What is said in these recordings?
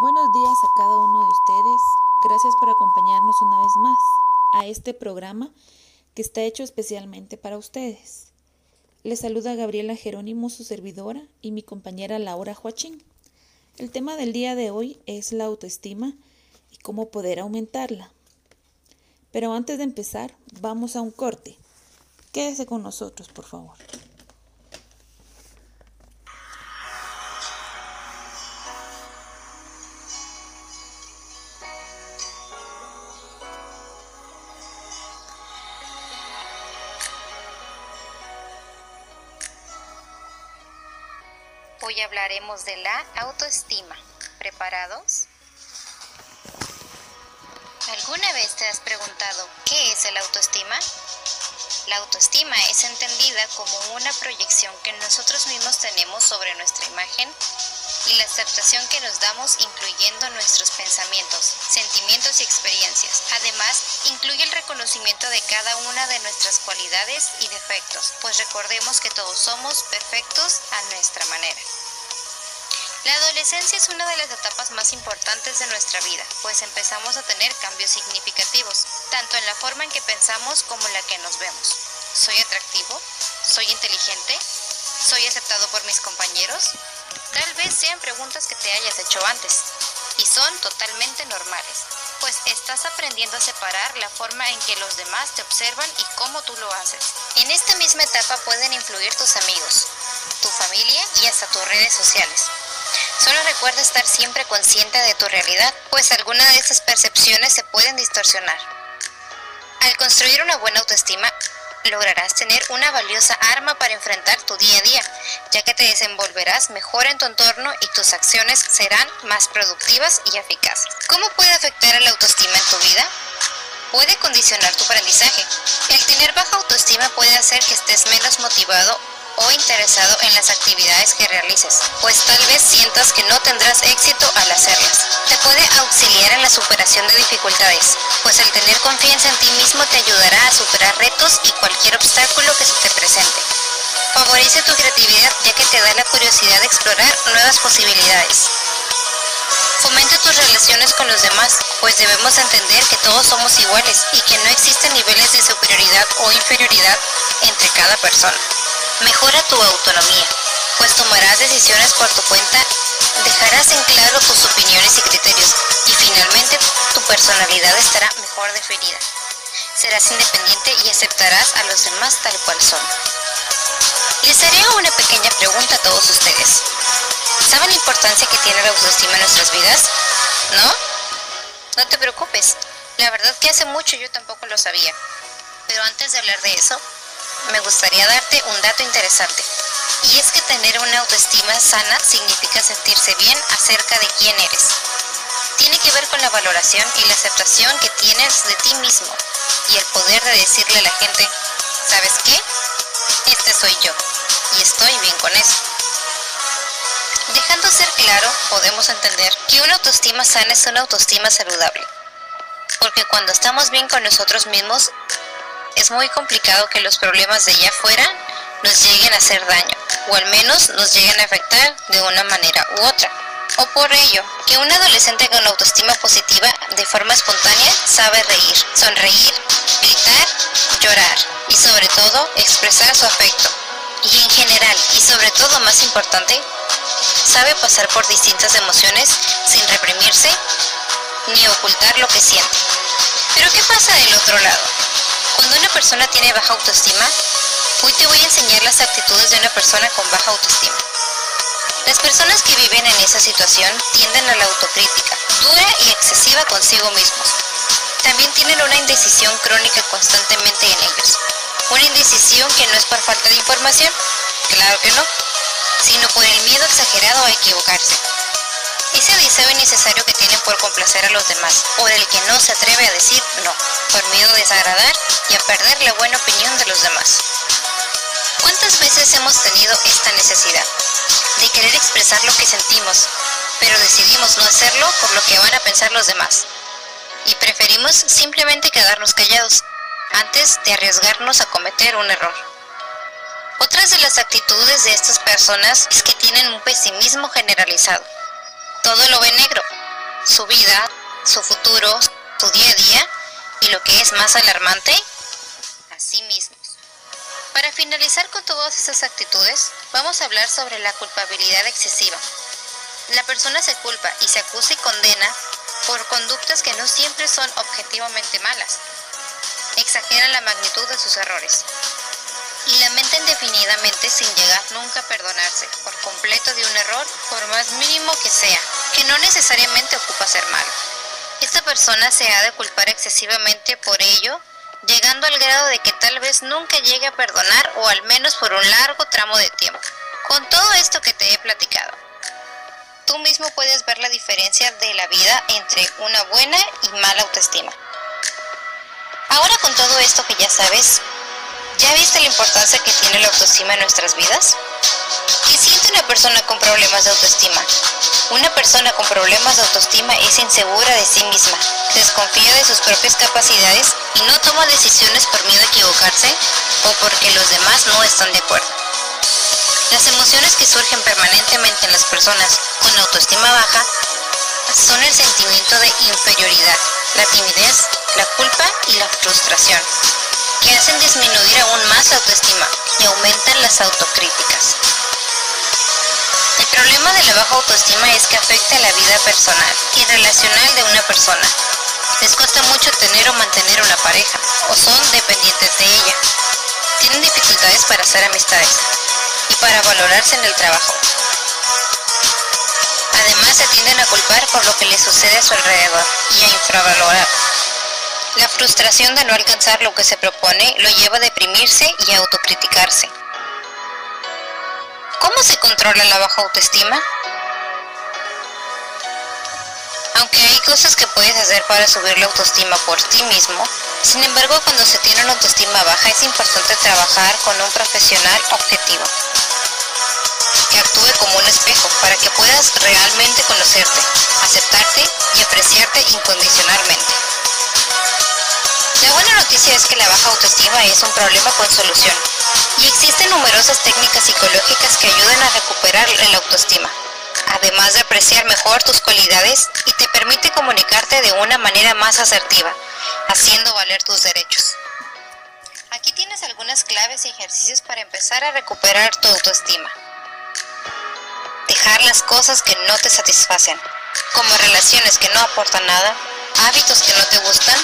Buenos días a cada uno de ustedes. Gracias por acompañarnos una vez más a este programa que está hecho especialmente para ustedes. Les saluda Gabriela Jerónimo, su servidora, y mi compañera Laura Joachín. El tema del día de hoy es la autoestima y cómo poder aumentarla. Pero antes de empezar, vamos a un corte. Quédese con nosotros, por favor. Hablaremos de la autoestima. ¿Preparados? ¿Alguna vez te has preguntado qué es el autoestima? La autoestima es entendida como una proyección que nosotros mismos tenemos sobre nuestra imagen y la aceptación que nos damos incluyendo nuestros pensamientos, sentimientos y experiencias. Además, incluye el reconocimiento de cada una de nuestras cualidades y defectos, pues recordemos que todos somos perfectos a nuestra manera. La adolescencia es una de las etapas más importantes de nuestra vida, pues empezamos a tener cambios significativos, tanto en la forma en que pensamos como en la que nos vemos. ¿Soy atractivo? ¿Soy inteligente? ¿Soy aceptado por mis compañeros? Tal vez sean preguntas que te hayas hecho antes, y son totalmente normales, pues estás aprendiendo a separar la forma en que los demás te observan y cómo tú lo haces. En esta misma etapa pueden influir tus amigos, tu familia y hasta tus redes sociales. Solo recuerda estar siempre consciente de tu realidad, pues algunas de esas percepciones se pueden distorsionar. Al construir una buena autoestima, lograrás tener una valiosa arma para enfrentar tu día a día, ya que te desenvolverás mejor en tu entorno y tus acciones serán más productivas y eficaces. ¿Cómo puede afectar a la autoestima en tu vida? Puede condicionar tu aprendizaje. El tener baja autoestima puede hacer que estés menos motivado o interesado en las actividades que realices, pues tal vez sientas que no tendrás éxito al hacerlas. Te puede auxiliar en la superación de dificultades, pues el tener confianza en ti mismo te ayudará a superar retos y cualquier obstáculo que se te presente. Favorece tu creatividad ya que te da la curiosidad de explorar nuevas posibilidades. Fomenta tus relaciones con los demás, pues debemos entender que todos somos iguales y que no existen niveles de superioridad o inferioridad entre cada persona. Mejora tu autonomía, pues tomarás decisiones por tu cuenta, dejarás en claro tus opiniones y criterios y finalmente tu personalidad estará mejor definida. Serás independiente y aceptarás a los demás tal cual son. Les haré una pequeña pregunta a todos ustedes. ¿Saben la importancia que tiene la autoestima en nuestras vidas? ¿No? No te preocupes. La verdad que hace mucho yo tampoco lo sabía. Pero antes de hablar de eso, me gustaría darte un dato interesante. Y es que tener una autoestima sana significa sentirse bien acerca de quién eres. Tiene que ver con la valoración y la aceptación que tienes de ti mismo y el poder de decirle a la gente, ¿sabes qué? Este soy yo y estoy bien con eso. Dejando ser claro, podemos entender que una autoestima sana es una autoestima saludable. Porque cuando estamos bien con nosotros mismos, es muy complicado que los problemas de allá afuera nos lleguen a hacer daño, o al menos nos lleguen a afectar de una manera u otra. O por ello, que un adolescente con autoestima positiva de forma espontánea sabe reír, sonreír, gritar, llorar y sobre todo expresar su afecto. Y en general, y sobre todo más importante, sabe pasar por distintas emociones sin reprimirse ni ocultar lo que siente. Pero ¿qué pasa del otro lado? Cuando una persona tiene baja autoestima, hoy te voy a enseñar las actitudes de una persona con baja autoestima. Las personas que viven en esa situación tienden a la autocrítica, dura y excesiva consigo mismos. También tienen una indecisión crónica constantemente en ellos. Una indecisión que no es por falta de información, claro que no, sino por el miedo exagerado a equivocarse. Ese deseo innecesario que tienen por complacer a los demás, o el que no se atreve a decir no, por miedo a desagradar y a perder la buena opinión de los demás. ¿Cuántas veces hemos tenido esta necesidad de querer expresar lo que sentimos, pero decidimos no hacerlo por lo que van a pensar los demás? Y preferimos simplemente quedarnos callados antes de arriesgarnos a cometer un error. Otras de las actitudes de estas personas es que tienen un pesimismo generalizado. Todo lo ve negro, su vida, su futuro, su día a día y lo que es más alarmante, a sí mismos. Para finalizar con todas esas actitudes, vamos a hablar sobre la culpabilidad excesiva. La persona se culpa y se acusa y condena por conductas que no siempre son objetivamente malas. Exageran la magnitud de sus errores y lamenta indefinidamente sin llegar nunca a perdonarse por completo de un error, por más mínimo que sea, que no necesariamente ocupa ser malo. Esta persona se ha de culpar excesivamente por ello, llegando al grado de que tal vez nunca llegue a perdonar o al menos por un largo tramo de tiempo. Con todo esto que te he platicado, tú mismo puedes ver la diferencia de la vida entre una buena y mala autoestima. Ahora con todo esto que ya sabes, ¿Ya viste la importancia que tiene la autoestima en nuestras vidas? ¿Qué siente una persona con problemas de autoestima? Una persona con problemas de autoestima es insegura de sí misma, desconfía de sus propias capacidades y no toma decisiones por miedo a equivocarse o porque los demás no están de acuerdo. Las emociones que surgen permanentemente en las personas con autoestima baja son el sentimiento de inferioridad, la timidez, la culpa y la frustración que hacen disminuir aún más la autoestima y aumentan las autocríticas. El problema de la baja autoestima es que afecta la vida personal y relacional de una persona. Les cuesta mucho tener o mantener una pareja, o son dependientes de ella. Tienen dificultades para hacer amistades y para valorarse en el trabajo. Además se tienden a culpar por lo que les sucede a su alrededor y a infravalorar la frustración de no alcanzar lo que se propone lo lleva a deprimirse y a autocriticarse. ¿Cómo se controla la baja autoestima? Aunque hay cosas que puedes hacer para subir la autoestima por ti mismo, sin embargo cuando se tiene una autoestima baja es importante trabajar con un profesional objetivo que actúe como un espejo para que puedas realmente conocerte, aceptarte y apreciarte incondicionalmente. La buena noticia es que la baja autoestima es un problema con solución y existen numerosas técnicas psicológicas que ayudan a recuperar la autoestima, además de apreciar mejor tus cualidades y te permite comunicarte de una manera más asertiva, haciendo valer tus derechos. Aquí tienes algunas claves y ejercicios para empezar a recuperar tu autoestima. Dejar las cosas que no te satisfacen, como relaciones que no aportan nada, hábitos que no te gustan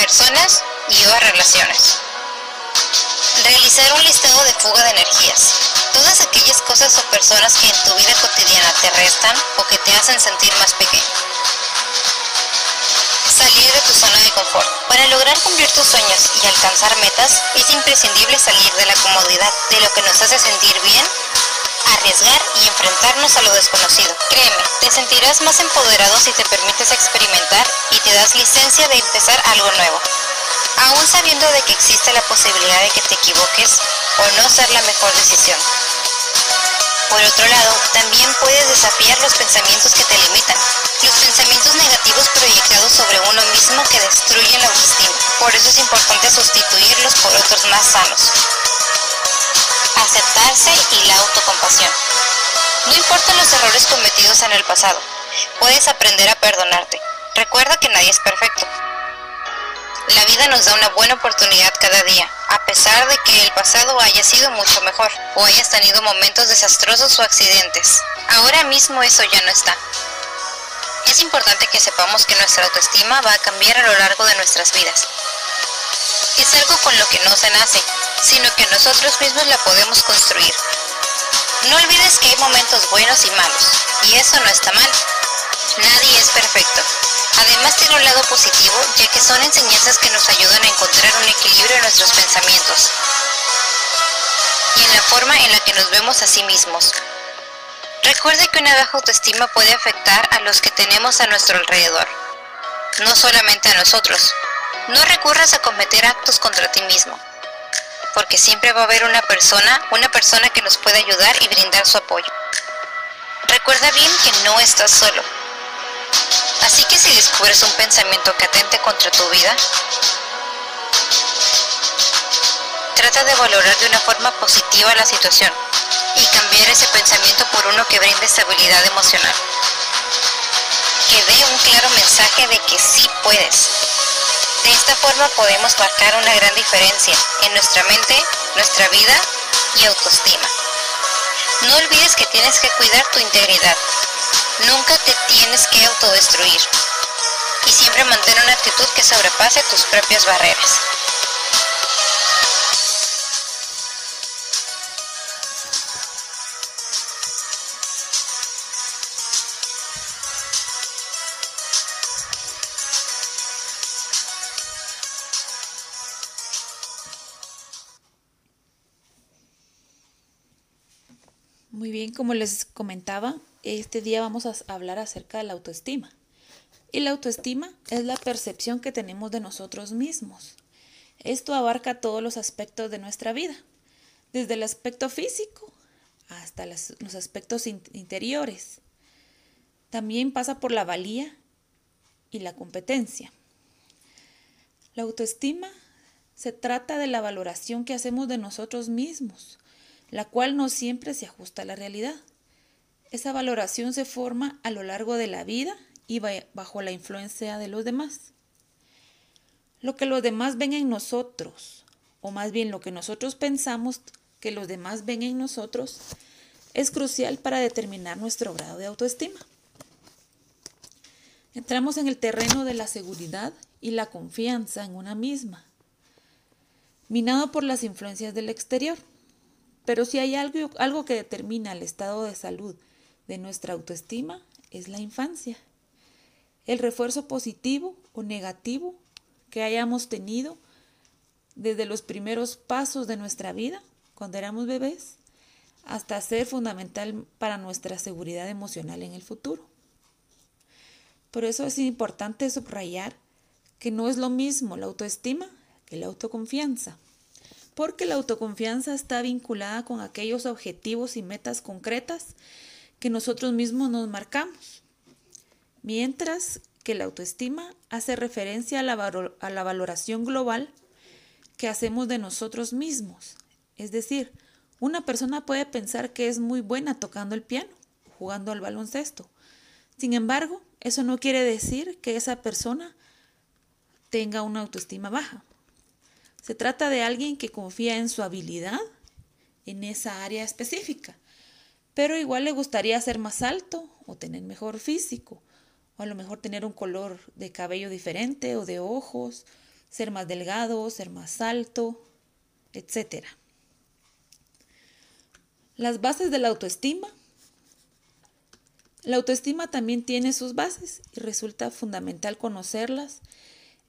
personas y o relaciones. Realizar un listado de fuga de energías. Todas aquellas cosas o personas que en tu vida cotidiana te restan o que te hacen sentir más pequeño. Salir de tu zona de confort. Para lograr cumplir tus sueños y alcanzar metas, es imprescindible salir de la comodidad, de lo que nos hace sentir bien arriesgar y enfrentarnos a lo desconocido. Créeme, te sentirás más empoderado si te permites experimentar y te das licencia de empezar algo nuevo. Aún sabiendo de que existe la posibilidad de que te equivoques o no ser la mejor decisión. Por otro lado, también puedes desafiar los pensamientos que te limitan, los pensamientos negativos proyectados sobre uno mismo que destruyen la autoestima. Por eso es importante sustituirlos por otros más sanos aceptarse y la autocompasión. No importan los errores cometidos en el pasado, puedes aprender a perdonarte. Recuerda que nadie es perfecto. La vida nos da una buena oportunidad cada día, a pesar de que el pasado haya sido mucho mejor o hayas tenido momentos desastrosos o accidentes. Ahora mismo eso ya no está. Es importante que sepamos que nuestra autoestima va a cambiar a lo largo de nuestras vidas. Es algo con lo que no se nace, sino que nosotros mismos la podemos construir. No olvides que hay momentos buenos y malos, y eso no está mal. Nadie es perfecto. Además tiene un lado positivo, ya que son enseñanzas que nos ayudan a encontrar un equilibrio en nuestros pensamientos y en la forma en la que nos vemos a sí mismos. Recuerde que una baja autoestima puede afectar a los que tenemos a nuestro alrededor, no solamente a nosotros. No recurras a cometer actos contra ti mismo porque siempre va a haber una persona, una persona que nos puede ayudar y brindar su apoyo. Recuerda bien que no estás solo. Así que si descubres un pensamiento que atente contra tu vida, trata de valorar de una forma positiva la situación y cambiar ese pensamiento por uno que brinde estabilidad emocional, que dé un mensaje de que sí puedes. De esta forma podemos marcar una gran diferencia en nuestra mente, nuestra vida y autoestima. No olvides que tienes que cuidar tu integridad. Nunca te tienes que autodestruir. Y siempre mantén una actitud que sobrepase tus propias barreras. Muy bien, como les comentaba, este día vamos a hablar acerca de la autoestima. Y la autoestima es la percepción que tenemos de nosotros mismos. Esto abarca todos los aspectos de nuestra vida, desde el aspecto físico hasta los aspectos interiores. También pasa por la valía y la competencia. La autoestima se trata de la valoración que hacemos de nosotros mismos la cual no siempre se ajusta a la realidad. Esa valoración se forma a lo largo de la vida y bajo la influencia de los demás. Lo que los demás ven en nosotros, o más bien lo que nosotros pensamos que los demás ven en nosotros, es crucial para determinar nuestro grado de autoestima. Entramos en el terreno de la seguridad y la confianza en una misma, minado por las influencias del exterior. Pero si hay algo, algo que determina el estado de salud de nuestra autoestima, es la infancia. El refuerzo positivo o negativo que hayamos tenido desde los primeros pasos de nuestra vida, cuando éramos bebés, hasta ser fundamental para nuestra seguridad emocional en el futuro. Por eso es importante subrayar que no es lo mismo la autoestima que la autoconfianza porque la autoconfianza está vinculada con aquellos objetivos y metas concretas que nosotros mismos nos marcamos, mientras que la autoestima hace referencia a la, valoración global que hacemos de nosotros mismos. Es decir, una persona puede pensar que es muy buena tocando el piano, jugando al baloncesto. Sin embargo, eso no quiere decir que esa persona tenga una autoestima baja. Se trata de alguien que confía en su habilidad en esa área específica, pero igual le gustaría ser más alto o tener mejor físico, o a lo mejor tener un color de cabello diferente o de ojos, ser más delgado, ser más alto, etc. Las bases de la autoestima. La autoestima también tiene sus bases y resulta fundamental conocerlas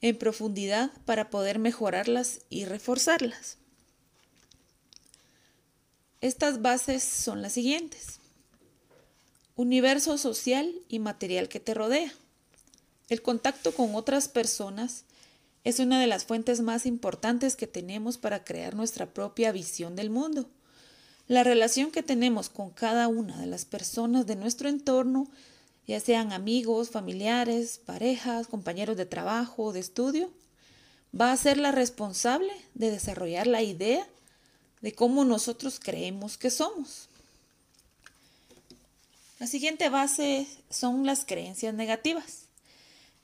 en profundidad para poder mejorarlas y reforzarlas. Estas bases son las siguientes. Universo social y material que te rodea. El contacto con otras personas es una de las fuentes más importantes que tenemos para crear nuestra propia visión del mundo. La relación que tenemos con cada una de las personas de nuestro entorno ya sean amigos, familiares, parejas, compañeros de trabajo o de estudio, va a ser la responsable de desarrollar la idea de cómo nosotros creemos que somos. La siguiente base son las creencias negativas.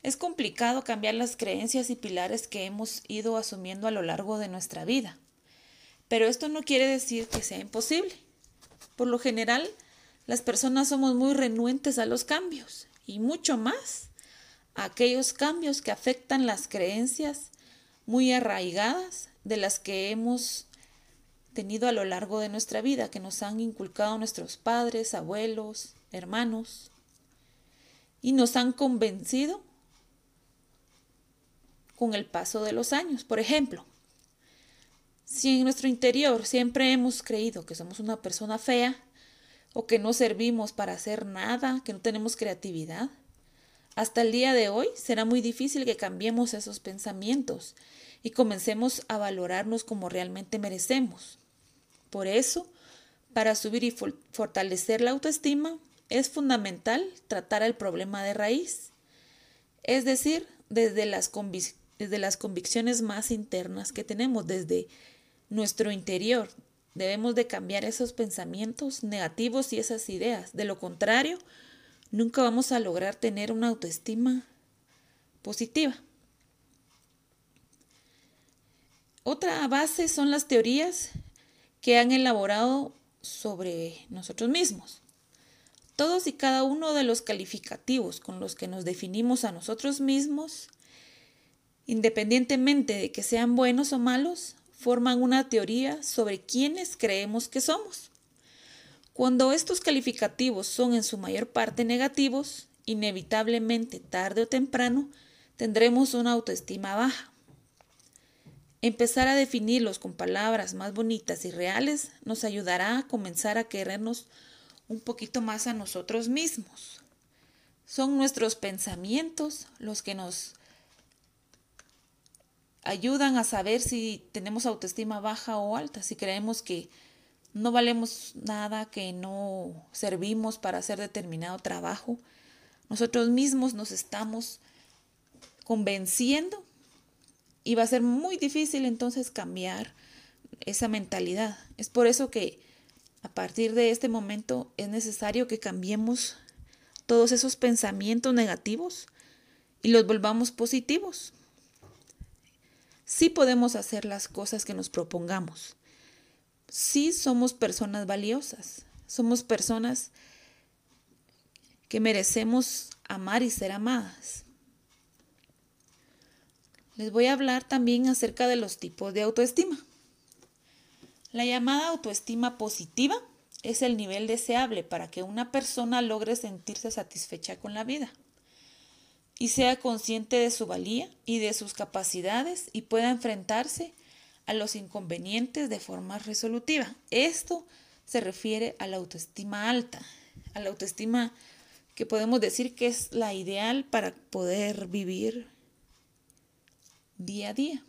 Es complicado cambiar las creencias y pilares que hemos ido asumiendo a lo largo de nuestra vida, pero esto no quiere decir que sea imposible. Por lo general, las personas somos muy renuentes a los cambios y mucho más a aquellos cambios que afectan las creencias muy arraigadas de las que hemos tenido a lo largo de nuestra vida, que nos han inculcado nuestros padres, abuelos, hermanos, y nos han convencido con el paso de los años. Por ejemplo, si en nuestro interior siempre hemos creído que somos una persona fea, o que no servimos para hacer nada, que no tenemos creatividad. Hasta el día de hoy será muy difícil que cambiemos esos pensamientos y comencemos a valorarnos como realmente merecemos. Por eso, para subir y fortalecer la autoestima, es fundamental tratar el problema de raíz, es decir, desde las, desde las convicciones más internas que tenemos, desde nuestro interior, Debemos de cambiar esos pensamientos negativos y esas ideas. De lo contrario, nunca vamos a lograr tener una autoestima positiva. Otra base son las teorías que han elaborado sobre nosotros mismos. Todos y cada uno de los calificativos con los que nos definimos a nosotros mismos, independientemente de que sean buenos o malos, forman una teoría sobre quiénes creemos que somos. Cuando estos calificativos son en su mayor parte negativos, inevitablemente tarde o temprano tendremos una autoestima baja. Empezar a definirlos con palabras más bonitas y reales nos ayudará a comenzar a querernos un poquito más a nosotros mismos. Son nuestros pensamientos los que nos ayudan a saber si tenemos autoestima baja o alta, si creemos que no valemos nada, que no servimos para hacer determinado trabajo. Nosotros mismos nos estamos convenciendo y va a ser muy difícil entonces cambiar esa mentalidad. Es por eso que a partir de este momento es necesario que cambiemos todos esos pensamientos negativos y los volvamos positivos. Sí podemos hacer las cosas que nos propongamos sí somos personas valiosas, somos personas que merecemos amar y ser amadas. Les voy a hablar también acerca de los tipos de autoestima. La llamada autoestima positiva es el nivel deseable para que una persona logre sentirse satisfecha con la vida y sea consciente de su valía y de sus capacidades y pueda enfrentarse a los inconvenientes de forma resolutiva. Esto se refiere a la autoestima alta, a la autoestima que podemos decir que es la ideal para poder vivir día a día.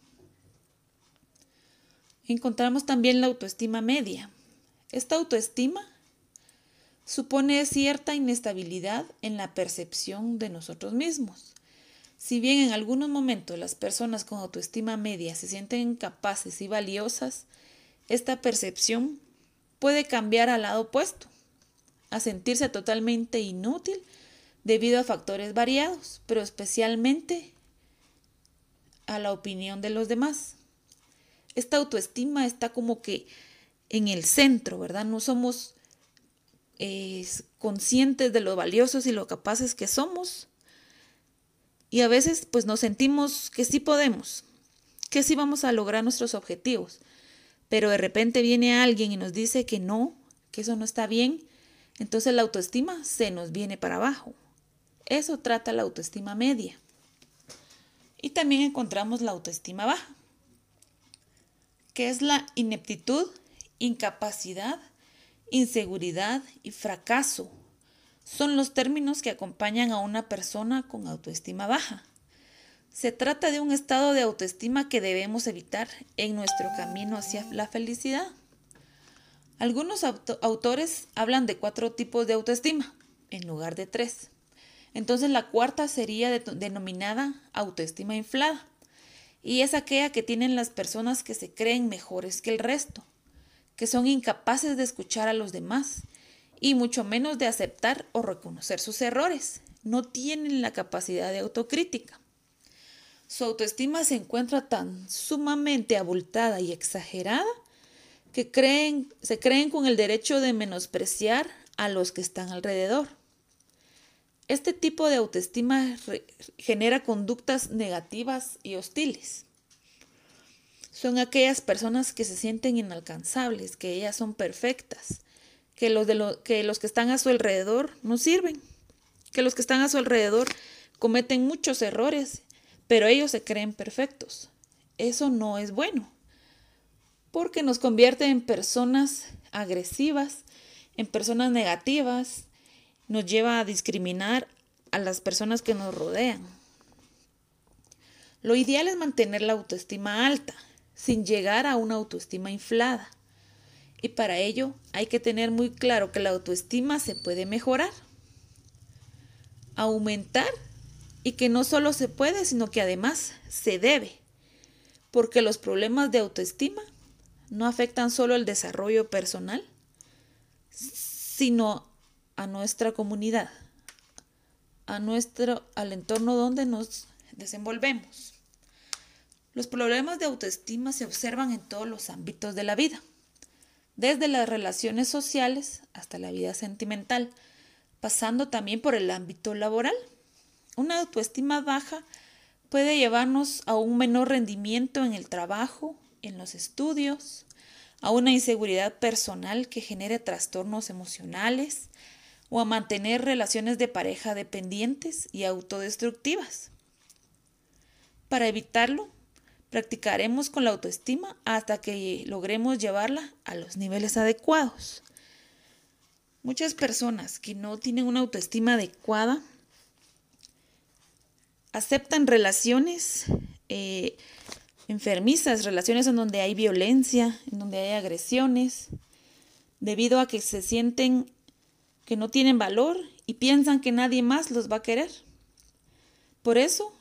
Encontramos también la autoestima media. Esta autoestima supone cierta inestabilidad en la percepción de nosotros mismos. Si bien en algunos momentos las personas con autoestima media se sienten capaces y valiosas, esta percepción puede cambiar al lado opuesto, a sentirse totalmente inútil debido a factores variados, pero especialmente a la opinión de los demás. Esta autoestima está como que en el centro, ¿verdad? No somos eh, conscientes de lo valiosos y lo capaces que somos y a veces pues nos sentimos que sí podemos, que sí vamos a lograr nuestros objetivos. Pero de repente viene alguien y nos dice que no, que eso no está bien. Entonces la autoestima se nos viene para abajo. Eso trata la autoestima media. Y también encontramos la autoestima baja, que es la ineptitud, incapacidad, inseguridad y fracaso son los términos que acompañan a una persona con autoestima baja. Se trata de un estado de autoestima que debemos evitar en nuestro camino hacia la felicidad. Algunos autores hablan de cuatro tipos de autoestima en lugar de tres. Entonces la cuarta sería denominada autoestima inflada y es aquella que tienen las personas que se creen mejores que el resto, que son incapaces de escuchar a los demás y mucho menos de aceptar o reconocer sus errores. No tienen la capacidad de autocrítica. Su autoestima se encuentra tan sumamente abultada y exagerada que creen, se creen con el derecho de menospreciar a los que están alrededor. Este tipo de autoestima genera conductas negativas y hostiles. Son aquellas personas que se sienten inalcanzables, que ellas son perfectas, que los, que los que están a su alrededor no sirven, que los que están a su alrededor cometen muchos errores, pero ellos se creen perfectos. Eso no es bueno, porque nos convierte en personas agresivas, en personas negativas, nos lleva a discriminar a las personas que nos rodean. Lo ideal es mantener la autoestima alta, sin llegar a una autoestima inflada. Y para ello hay que tener muy claro que la autoestima se puede mejorar, aumentar y que no solo se puede, sino que además se debe. Porque los problemas de autoestima no afectan solo el desarrollo personal, sino a nuestra comunidad, a nuestro, al entorno donde nos desenvolvemos. Los problemas de autoestima se observan en todos los ámbitos de la vida, desde las relaciones sociales hasta la vida sentimental, pasando también por el ámbito laboral. Una autoestima baja puede llevarnos a un menor rendimiento en el trabajo, en los estudios, a una inseguridad personal que genere trastornos emocionales o a mantener relaciones de pareja dependientes y autodestructivas. Para evitarlo, practicaremos con la autoestima hasta que logremos llevarla a los niveles adecuados. Muchas personas que no tienen una autoestima adecuada aceptan relaciones eh, enfermizas, relaciones en donde hay violencia, en donde hay agresiones, debido a que se sienten que no tienen valor y piensan que nadie más los va a querer. Por eso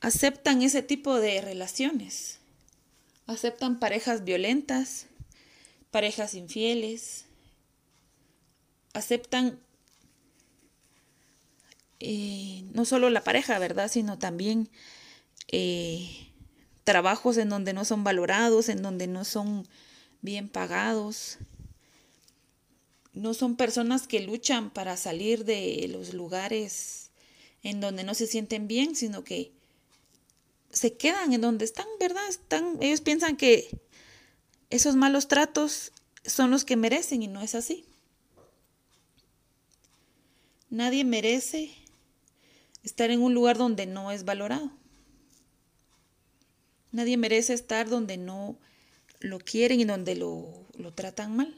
aceptan ese tipo de relaciones. Aceptan parejas violentas, parejas infieles, aceptan eh, no solo la pareja, ¿verdad? Sino también eh, trabajos en donde no son valorados, en donde no son bien pagados. No son personas que luchan para salir de los lugares en donde no se sienten bien, sino que se quedan en donde están, ¿verdad? Están, ellos piensan que esos malos tratos son los que merecen y no es así. Nadie merece estar en un lugar donde no es valorado. Nadie merece estar donde no lo quieren y donde lo, lo tratan mal.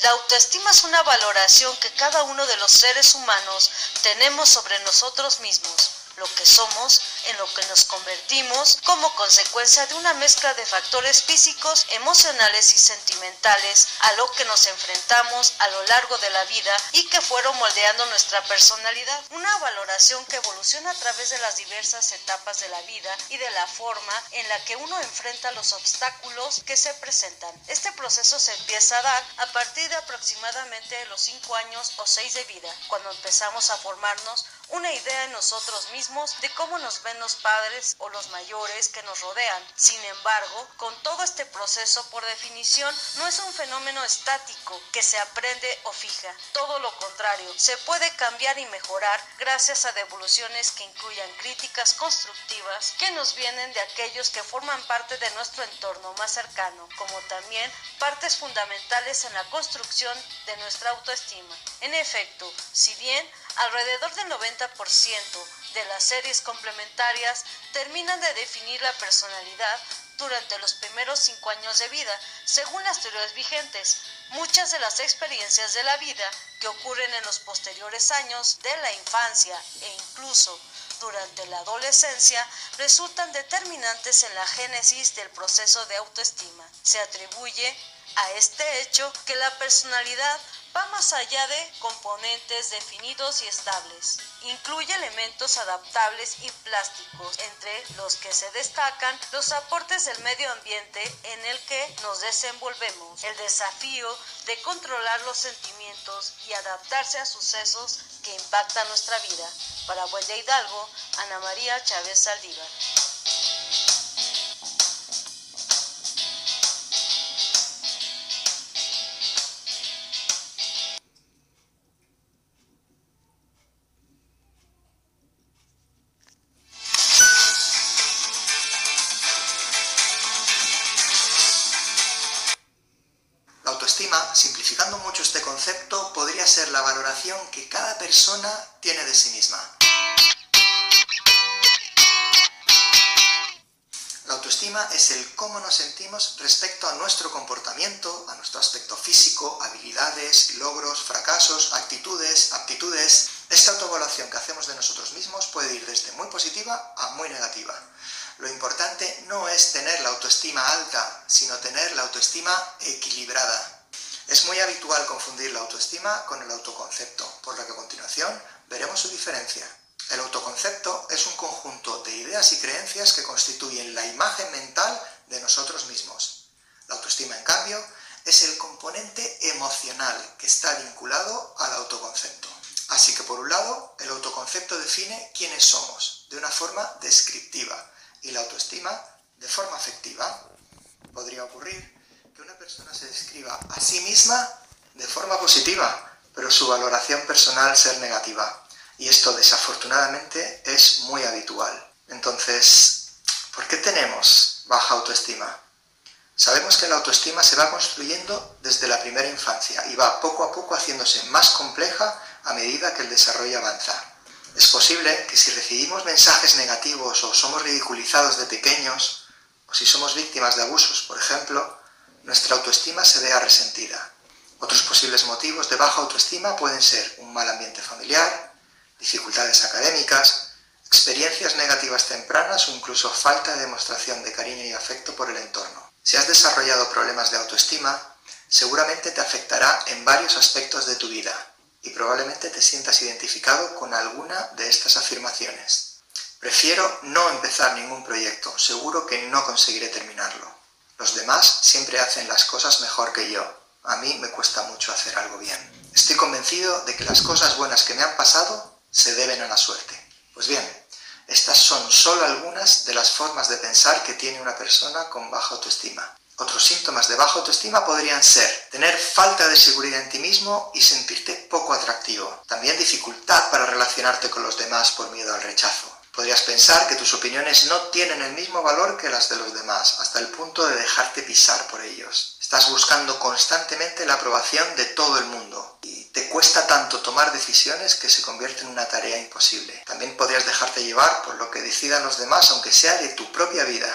La autoestima es una valoración que cada uno de los seres humanos tenemos sobre nosotros mismos lo que somos, en lo que nos convertimos, como consecuencia de una mezcla de factores físicos, emocionales y sentimentales a lo que nos enfrentamos a lo largo de la vida y que fueron moldeando nuestra personalidad. Una valoración que evoluciona a través de las diversas etapas de la vida y de la forma en la que uno enfrenta los obstáculos que se presentan. Este proceso se empieza a dar a partir de aproximadamente los 5 años o 6 de vida, cuando empezamos a formarnos una idea en nosotros mismos de cómo nos ven los padres o los mayores que nos rodean. Sin embargo, con todo este proceso, por definición, no es un fenómeno estático que se aprende o fija. Todo lo contrario, se puede cambiar y mejorar gracias a devoluciones que incluyan críticas constructivas que nos vienen de aquellos que forman parte de nuestro entorno más cercano, como también partes fundamentales en la construcción de nuestra autoestima. En efecto, si bien alrededor del 90% de las series complementarias terminan de definir la personalidad durante los primeros cinco años de vida, según las teorías vigentes. Muchas de las experiencias de la vida que ocurren en los posteriores años de la infancia e incluso durante la adolescencia resultan determinantes en la génesis del proceso de autoestima. Se atribuye a este hecho que la personalidad va más allá de componentes definidos y estables. Incluye elementos adaptables y plásticos, entre los que se destacan los aportes del medio ambiente en el que nos desenvolvemos, el desafío de controlar los sentimientos y adaptarse a sucesos que impactan nuestra vida. Para Buen Hidalgo, Ana María Chávez Saldívar. Ser la valoración que cada persona tiene de sí misma. La autoestima es el cómo nos sentimos respecto a nuestro comportamiento, a nuestro aspecto físico, habilidades, logros, fracasos, actitudes, aptitudes. Esta autoevaluación que hacemos de nosotros mismos puede ir desde muy positiva a muy negativa. Lo importante no es tener la autoestima alta, sino tener la autoestima equilibrada. Es muy habitual confundir la autoestima con el autoconcepto, por lo que a continuación veremos su diferencia. El autoconcepto es un conjunto de ideas y creencias que constituyen la imagen mental de nosotros mismos. La autoestima, en cambio, es el componente emocional que está vinculado al autoconcepto. Así que por un lado, el autoconcepto define quiénes somos de una forma descriptiva y la autoestima de forma afectiva. Podría ocurrir que una persona se describa a sí misma de forma positiva, pero su valoración personal ser negativa. Y esto desafortunadamente es muy habitual. Entonces, ¿por qué tenemos baja autoestima? Sabemos que la autoestima se va construyendo desde la primera infancia y va poco a poco haciéndose más compleja a medida que el desarrollo avanza. Es posible que si recibimos mensajes negativos o somos ridiculizados de pequeños, o si somos víctimas de abusos, por ejemplo, nuestra autoestima se vea resentida. Otros posibles motivos de baja autoestima pueden ser un mal ambiente familiar, dificultades académicas, experiencias negativas tempranas o incluso falta de demostración de cariño y afecto por el entorno. Si has desarrollado problemas de autoestima, seguramente te afectará en varios aspectos de tu vida y probablemente te sientas identificado con alguna de estas afirmaciones. Prefiero no empezar ningún proyecto, seguro que no conseguiré terminarlo. Los demás siempre hacen las cosas mejor que yo a mí me cuesta mucho hacer algo bien. Estoy convencido de que las cosas buenas que me han pasado se deben a la suerte. Pues bien, estas son solo algunas de las formas de pensar que tiene una persona con baja autoestima. Otros síntomas de baja autoestima podrían ser tener falta de seguridad en ti mismo y sentirte poco atractivo. También dificultad para relacionarte con los demás por miedo al rechazo. Podrías pensar que tus opiniones no tienen el mismo valor que las de los demás, hasta el punto de dejarte pisar por ellos. Estás buscando constantemente la aprobación de todo el mundo y te cuesta tanto tomar decisiones que se convierte en una tarea imposible. También podrías dejarte llevar por lo que decidan los demás, aunque sea de tu propia vida.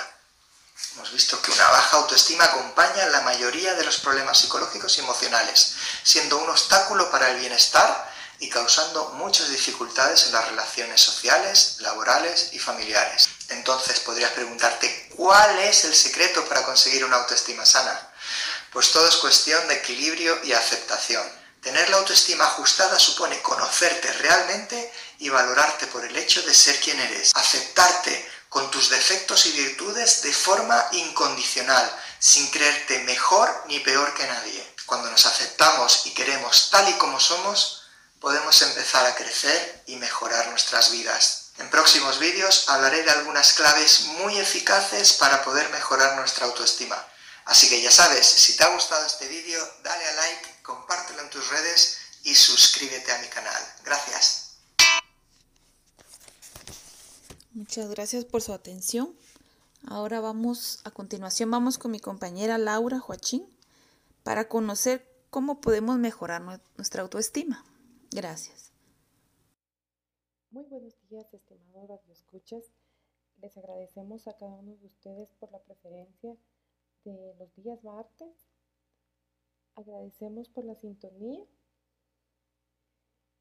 Hemos visto que una baja autoestima acompaña la mayoría de los problemas psicológicos y emocionales, siendo un obstáculo para el bienestar y causando muchas dificultades en las relaciones sociales, laborales y familiares. Entonces podrías preguntarte, ¿cuál es el secreto para conseguir una autoestima sana? Pues todo es cuestión de equilibrio y aceptación. Tener la autoestima ajustada supone conocerte realmente y valorarte por el hecho de ser quien eres. Aceptarte con tus defectos y virtudes de forma incondicional, sin creerte mejor ni peor que nadie. Cuando nos aceptamos y queremos tal y como somos, podemos empezar a crecer y mejorar nuestras vidas. En próximos vídeos hablaré de algunas claves muy eficaces para poder mejorar nuestra autoestima. Así que ya sabes, si te ha gustado este vídeo, dale a like, compártelo en tus redes y suscríbete a mi canal. Gracias. Muchas gracias por su atención. Ahora vamos, a continuación vamos con mi compañera Laura Joachín para conocer cómo podemos mejorar nuestra autoestima. Gracias. Muy buenos días, estimados escuchas. Les agradecemos a cada uno de ustedes por la preferencia de los días martes. Agradecemos por la sintonía.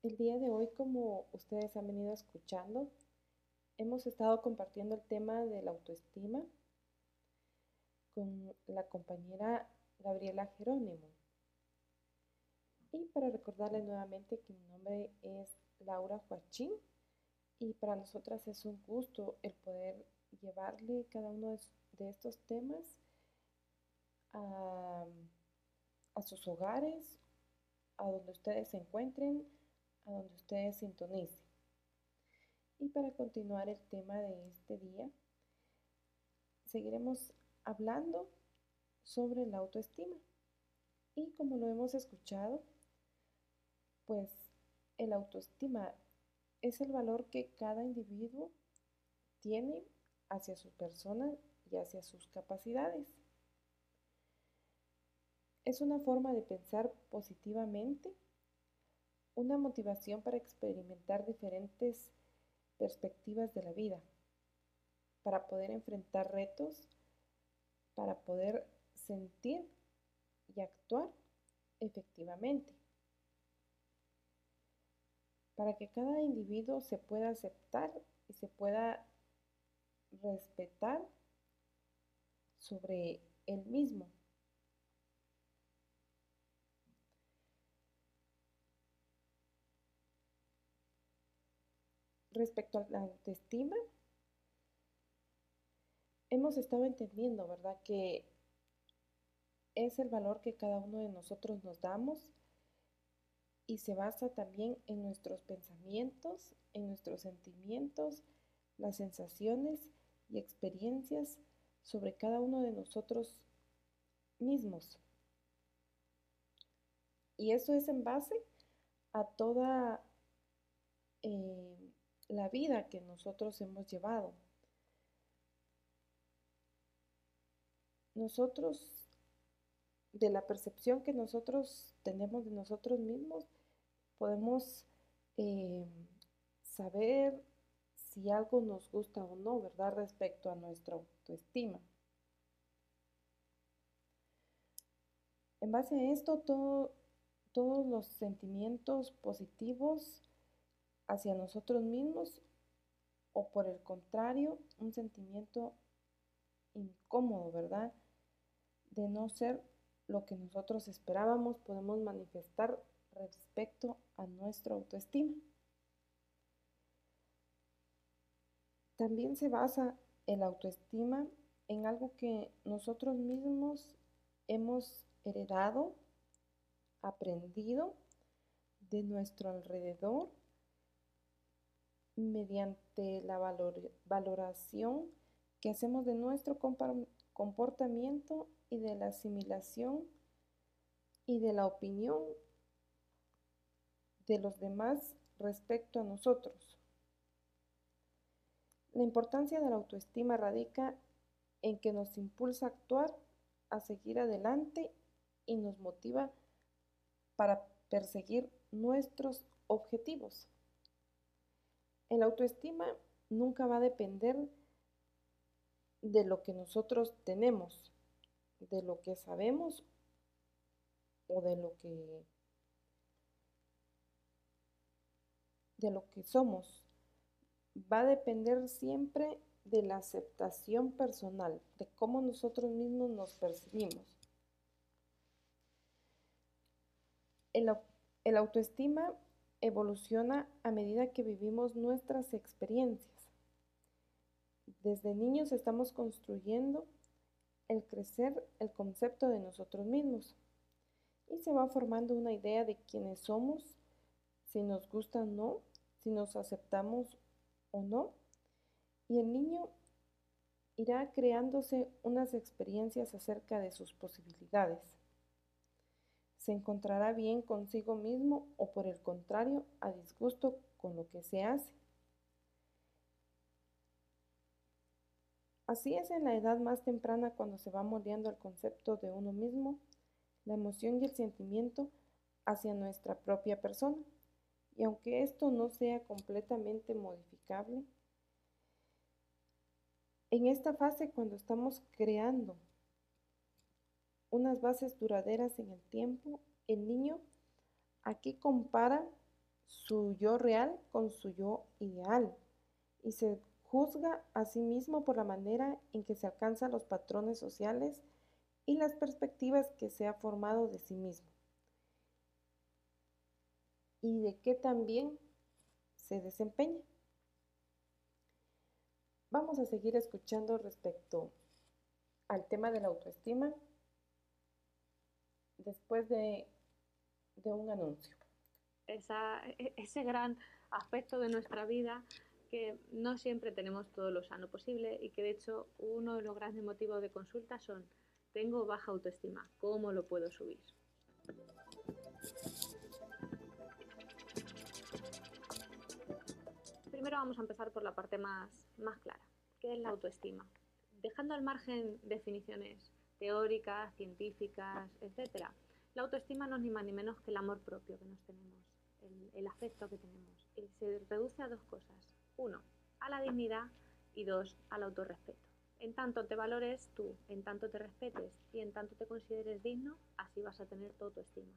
El día de hoy, como ustedes han venido escuchando, hemos estado compartiendo el tema de la autoestima con la compañera Gabriela Jerónimo. Y para recordarles nuevamente que mi nombre es Laura Joachín y para nosotras es un gusto el poder llevarle cada uno de estos temas a, sus hogares, a donde ustedes se encuentren, a donde ustedes sintonicen. Y para continuar el tema de este día, seguiremos hablando sobre la autoestima. Y como lo hemos escuchado, pues el autoestima es el valor que cada individuo tiene hacia su persona y hacia sus capacidades. Es una forma de pensar positivamente, una motivación para experimentar diferentes perspectivas de la vida, para poder enfrentar retos, para poder sentir y actuar efectivamente, para que cada individuo se pueda aceptar y se pueda respetar sobre él mismo. Respecto a la autoestima, hemos estado entendiendo, ¿verdad? Que es el valor que cada uno de nosotros nos damos y se basa también en nuestros pensamientos, en nuestros sentimientos, las sensaciones y experiencias sobre cada uno de nosotros mismos. Y eso es en base a toda eh, la vida que nosotros hemos llevado. Nosotros, de la percepción que nosotros tenemos de nosotros mismos, podemos eh, saber si algo nos gusta o no, ¿verdad? Respecto a nuestra autoestima. En base a esto, todos los sentimientos positivos hacia nosotros mismos o por el contrario, un sentimiento incómodo, ¿verdad? De no ser lo que nosotros esperábamos, podemos manifestar respecto a nuestra autoestima. También se basa el autoestima en algo que nosotros mismos hemos heredado, aprendido de nuestro alrededor mediante la valoración que hacemos de nuestro comportamiento y de la asimilación y de la opinión de los demás respecto a nosotros. La importancia de la autoestima radica en que nos impulsa a actuar, a seguir adelante y nos motiva para perseguir nuestros objetivos. El autoestima nunca va a depender de lo que nosotros tenemos, de lo que sabemos o de lo que de lo que somos. Va a depender siempre de la aceptación personal, de cómo nosotros mismos nos percibimos. El, el autoestima evoluciona a medida que vivimos nuestras experiencias. Desde niños estamos construyendo el crecer el concepto de nosotros mismos y se va formando una idea de quiénes somos, si nos gusta o no, si nos aceptamos o no. Y el niño irá creándose unas experiencias acerca de sus posibilidades se encontrará bien consigo mismo o por el contrario a disgusto con lo que se hace. Así es en la edad más temprana cuando se va moldeando el concepto de uno mismo, la emoción y el sentimiento hacia nuestra propia persona. Y aunque esto no sea completamente modificable, en esta fase cuando estamos creando unas bases duraderas en el tiempo, el niño aquí compara su yo real con su yo ideal y se juzga a sí mismo por la manera en que se alcanzan los patrones sociales y las perspectivas que se ha formado de sí mismo y de qué también se desempeña. Vamos a seguir escuchando respecto al tema de la autoestima después de, un anuncio. E, ese gran aspecto de nuestra vida que no siempre tenemos todo lo sano posible y que de hecho uno de los grandes motivos de consulta son tengo baja autoestima, ¿cómo lo puedo subir? Primero vamos a empezar por la parte más, más clara, que es la autoestima. Dejando al margen definiciones teóricas, científicas, etc. La autoestima no es ni más ni menos que el amor propio que nos tenemos, el, afecto que tenemos. Y se reduce a dos cosas. Uno, a la dignidad y dos, al autorrespeto. En tanto te valores tú, en tanto te respetes y en tanto te consideres digno, así vas a tener tu autoestima.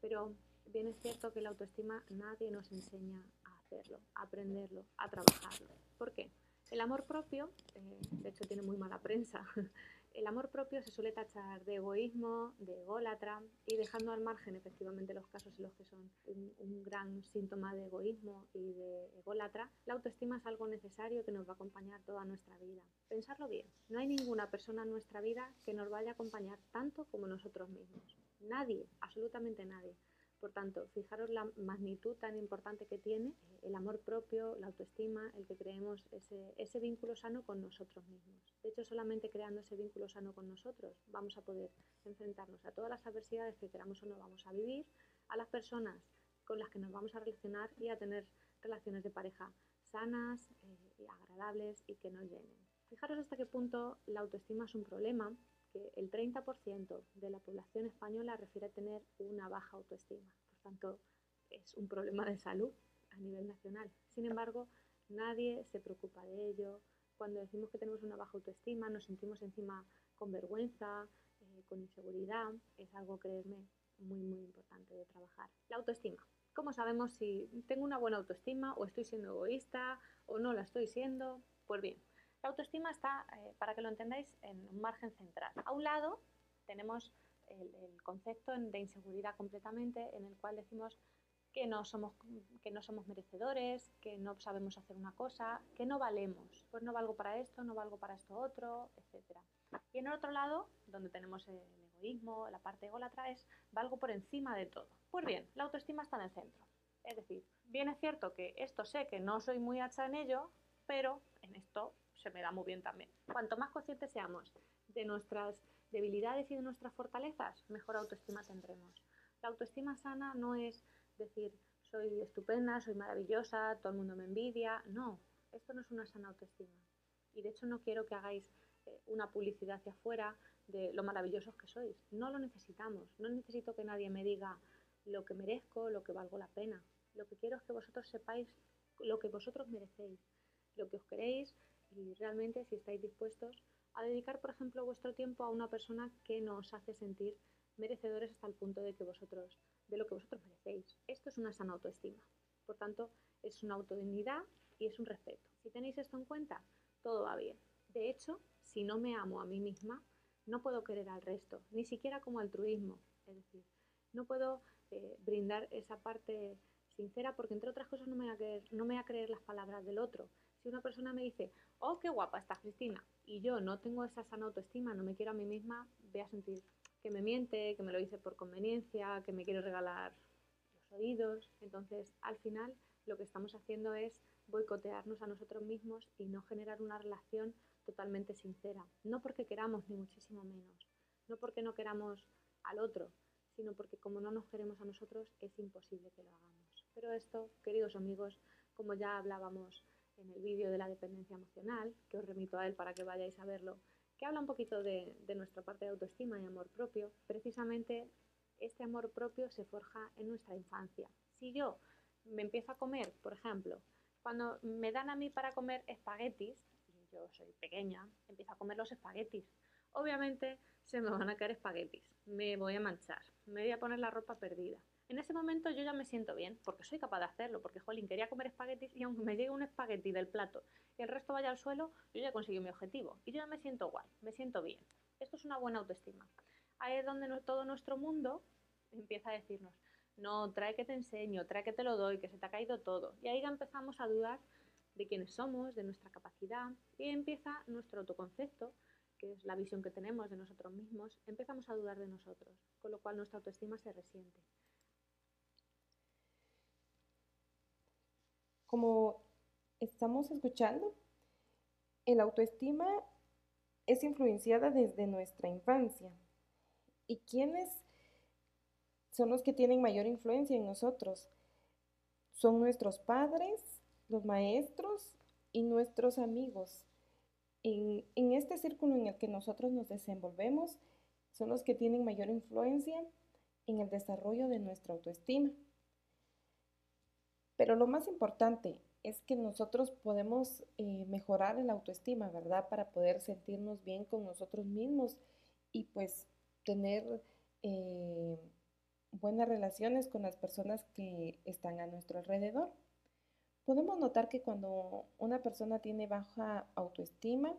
Pero bien es cierto que la autoestima nadie nos enseña hacerlo, a aprenderlo, a trabajarlo. ¿Por qué? El amor propio, eh, de hecho tiene muy mala prensa, El amor propio se suele tachar de egoísmo, de ególatra y dejando al margen efectivamente los casos en los que son un, gran síntoma de egoísmo y de ególatra, la autoestima es algo necesario que nos va a acompañar toda nuestra vida. Pensarlo bien, no hay ninguna persona en nuestra vida que nos vaya a acompañar tanto como nosotros mismos. Nadie, absolutamente nadie. Por tanto, fijaros la magnitud tan importante que tiene el amor propio, la autoestima, el que creemos ese, ese, vínculo sano con nosotros mismos. De hecho, solamente creando ese vínculo sano con nosotros vamos a poder enfrentarnos a todas las adversidades que queramos o no vamos a vivir, a las personas con las que nos vamos a relacionar y a tener relaciones de pareja sanas, eh, agradables y que nos llenen. Fijaros hasta qué punto la autoestima es un problema que el 30% de la población española refiere a tener una baja autoestima. Por tanto, es un problema de salud a nivel nacional. Sin embargo, nadie se preocupa de ello. Cuando decimos que tenemos una baja autoestima, nos sentimos encima con vergüenza, eh, con inseguridad. Es algo, creerme, muy, muy importante de trabajar. La autoestima. ¿Cómo sabemos si tengo una buena autoestima o estoy siendo egoísta o no la estoy siendo? Pues bien, la autoestima está, eh, para que lo entendáis, en un margen central. A un lado tenemos el, concepto de inseguridad completamente, en el cual decimos que no, somos, que no somos merecedores, que no sabemos hacer una cosa, que no valemos. Pues no valgo para esto, no valgo para esto otro, etc. Y en el otro lado, donde tenemos el egoísmo, la parte ególatra, es valgo por encima de todo. Pues bien, la autoestima está en el centro. Es decir, bien es cierto que esto sé que no soy muy hacha en ello, pero en esto se me da muy bien también. Cuanto más conscientes seamos de nuestras debilidades y de nuestras fortalezas, mejor autoestima tendremos. La autoestima sana no es decir, soy estupenda, soy maravillosa, todo el mundo me envidia. No, esto no es una sana autoestima. Y de hecho no quiero que hagáis eh, una publicidad hacia afuera de lo maravillosos que sois. No lo necesitamos. No necesito que nadie me diga lo que merezco, lo que valgo la pena. Lo que quiero es que vosotros sepáis lo que vosotros merecéis, lo que os queréis y realmente si estáis dispuestos a dedicar, por ejemplo, vuestro tiempo a una persona que nos hace sentir merecedores hasta el punto de que vosotros, de lo que vosotros merecéis. Esto es una sana autoestima. Por tanto, es una autodignidad y es un respeto. Si tenéis esto en cuenta, todo va bien. De hecho, si no me amo a mí misma, no puedo querer al resto, ni siquiera como altruismo. Es decir, no puedo eh, brindar esa parte sincera porque, entre otras cosas, no me, voy a creer, las palabras del otro. Si una persona me dice, oh, qué guapa está Cristina, y yo no tengo esa sana autoestima, no me quiero a mí misma, voy a sentir que me miente, que me lo dice por conveniencia, que me quiere regalar los oídos. Entonces, al final, lo que estamos haciendo es boicotearnos a nosotros mismos y no generar una relación totalmente sincera. No porque queramos, ni muchísimo menos. No porque no queramos al otro, sino porque como no nos queremos a nosotros, es imposible que lo hagamos. Pero esto, queridos amigos, como ya hablábamos en el vídeo de la dependencia emocional, que os remito a él para que vayáis a verlo, que habla un poquito de, nuestra parte de autoestima y amor propio. Precisamente este amor propio se forja en nuestra infancia. Si yo me empiezo a comer, por ejemplo, cuando me dan a mí para comer espaguetis, y yo soy pequeña, empiezo a comer los espaguetis. Obviamente se me van a caer espaguetis, me voy a manchar, me voy a poner la ropa perdida. En ese momento yo ya me siento bien, porque soy capaz de hacerlo, porque, jolín, quería comer espaguetis y aunque me llegue un espagueti del plato y el resto vaya al suelo, yo ya conseguí mi objetivo y yo ya me siento guay, me siento bien. Esto es una buena autoestima. Ahí es donde todo nuestro mundo empieza a decirnos, no, trae que te enseño, trae que te lo doy, que se te ha caído todo. Y ahí ya empezamos a dudar de quiénes somos, de nuestra capacidad y empieza nuestro autoconcepto, que es la visión que tenemos de nosotros mismos, empezamos a dudar de nosotros, con lo cual nuestra autoestima se resiente. Como estamos escuchando, el autoestima es influenciada desde nuestra infancia. ¿Y quiénes son los que tienen mayor influencia en nosotros? Son nuestros padres, los maestros y nuestros amigos. En, en, este círculo en el que nosotros nos desenvolvemos, son los que tienen mayor influencia en el desarrollo de nuestra autoestima. Pero lo más importante es que nosotros podemos eh, mejorar la autoestima, ¿verdad? Para poder sentirnos bien con nosotros mismos y pues tener eh, buenas relaciones con las personas que están a nuestro alrededor. Podemos notar que cuando una persona tiene baja autoestima,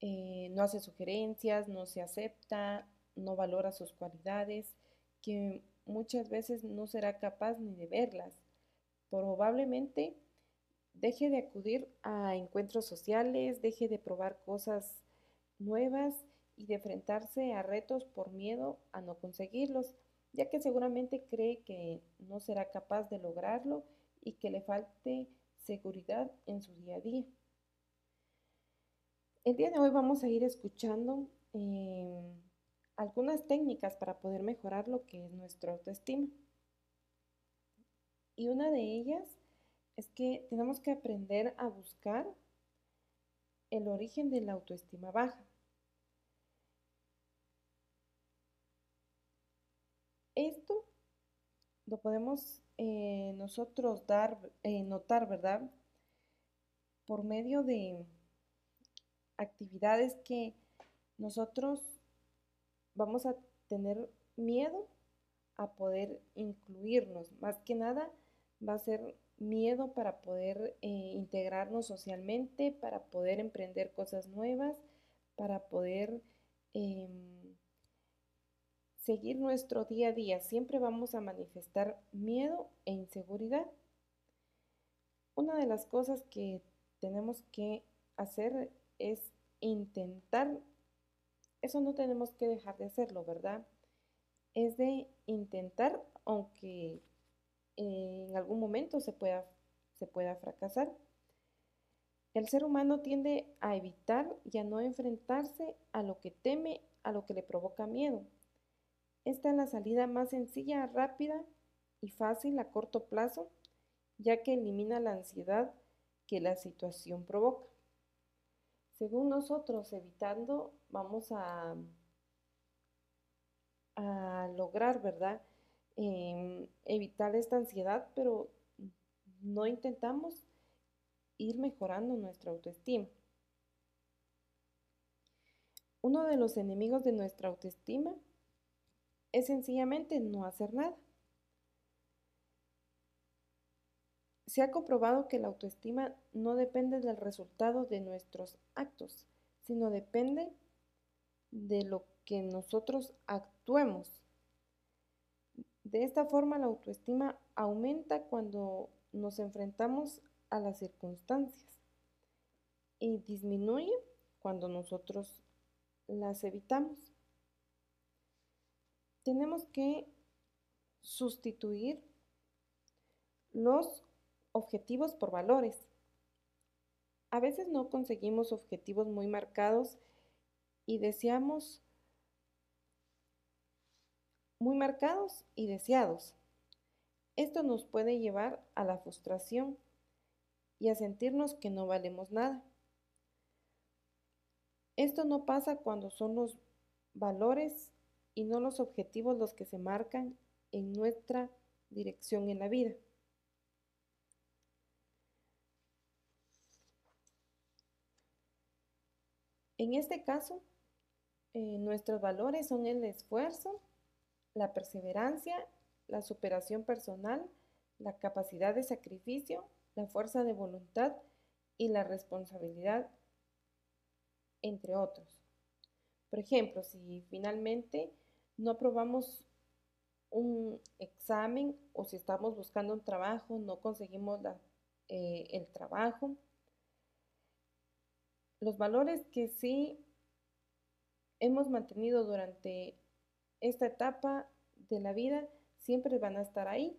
eh, no hace sugerencias, no se acepta, no valora sus cualidades, que muchas veces no será capaz ni de verlas. Probablemente deje de acudir a encuentros sociales, deje de probar cosas nuevas y de enfrentarse a retos por miedo a no conseguirlos, ya que seguramente cree que no será capaz de lograrlo y que le falte seguridad en su día a día. El día de hoy vamos a ir escuchando em, algunas técnicas para poder mejorar lo que es nuestra autoestima. Y una de ellas es que tenemos que aprender a buscar el origen de la autoestima baja. Esto lo podemos eh, nosotros dar, eh, notar, ¿verdad? Por medio de actividades que nosotros vamos a tener miedo a poder incluirnos. Más que nada va a ser miedo para poder eh, integrarnos socialmente, para poder emprender cosas nuevas, para poder em, seguir nuestro día a día. Siempre vamos a manifestar miedo e inseguridad. Una de las cosas que tenemos que hacer es intentar, eso no tenemos que dejar de hacerlo, ¿verdad? Es de intentar, aunque en algún momento se pueda, se pueda fracasar. El ser humano tiende a evitar y a no enfrentarse a lo que teme, a lo que le provoca miedo. Esta es la salida más sencilla, rápida y fácil a corto plazo, ya que elimina la ansiedad que la situación provoca. Según nosotros, evitando, vamos a, a lograr, ¿verdad? Em, evitar esta ansiedad, pero no intentamos ir mejorando nuestra autoestima. Uno de los enemigos de nuestra autoestima es sencillamente no hacer nada. Se ha comprobado que la autoestima no depende del resultado de nuestros actos, sino depende de lo que nosotros actuemos. De esta forma la autoestima aumenta cuando nos enfrentamos a las circunstancias y disminuye cuando nosotros las evitamos tenemos que sustituir los objetivos por valores. A veces no conseguimos objetivos muy marcados y deseamos muy marcados y deseados. Esto nos puede llevar a la frustración y a sentirnos que no valemos nada. Esto no pasa cuando son los valores y no los objetivos los que se marcan en nuestra dirección en la vida. En este caso, eh, nuestros valores son el esfuerzo, la perseverancia, la superación personal, la capacidad de sacrificio, la fuerza de voluntad y la responsabilidad, entre otros. Por ejemplo, si finalmente no aprobamos un examen o si estamos buscando un trabajo, no conseguimos eh, el trabajo. Los valores que sí hemos mantenido durante esta etapa de la vida siempre van a estar ahí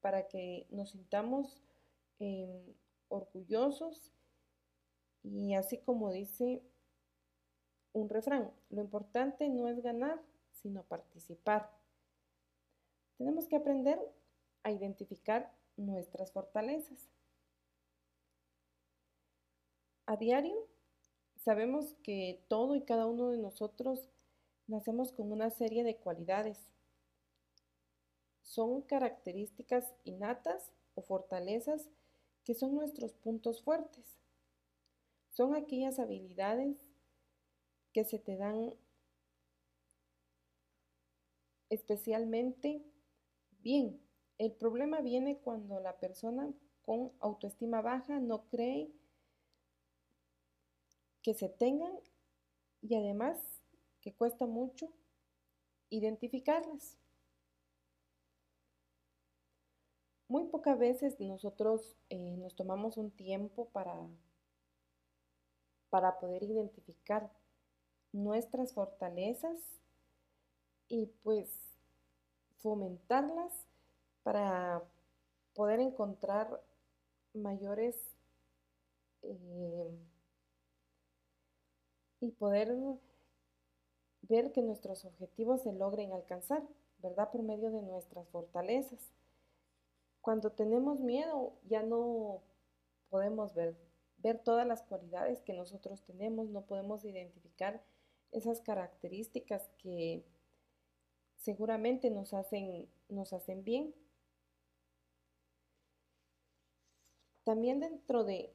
para que nos sintamos em, orgullosos y así como dice un refrán, lo importante no es ganar, sino participar. Tenemos que aprender a identificar nuestras fortalezas. A diario sabemos que todo y cada uno de nosotros nacemos con una serie de cualidades. Son características innatas o fortalezas que son nuestros puntos fuertes. Son aquellas habilidades que se te dan especialmente bien. El problema viene cuando la persona con autoestima baja no cree que se tengan y además que cuesta mucho identificarlas. Muy pocas veces nosotros eh, nos tomamos un tiempo para, para poder identificar nuestras fortalezas y pues fomentarlas para poder encontrar mayores eh, y poder ver que nuestros objetivos se logren alcanzar, ¿verdad? Por medio de nuestras fortalezas. Cuando tenemos miedo ya no podemos ver, ver todas las cualidades que nosotros tenemos, no podemos identificar esas características que seguramente nos hacen, nos hacen bien. También dentro de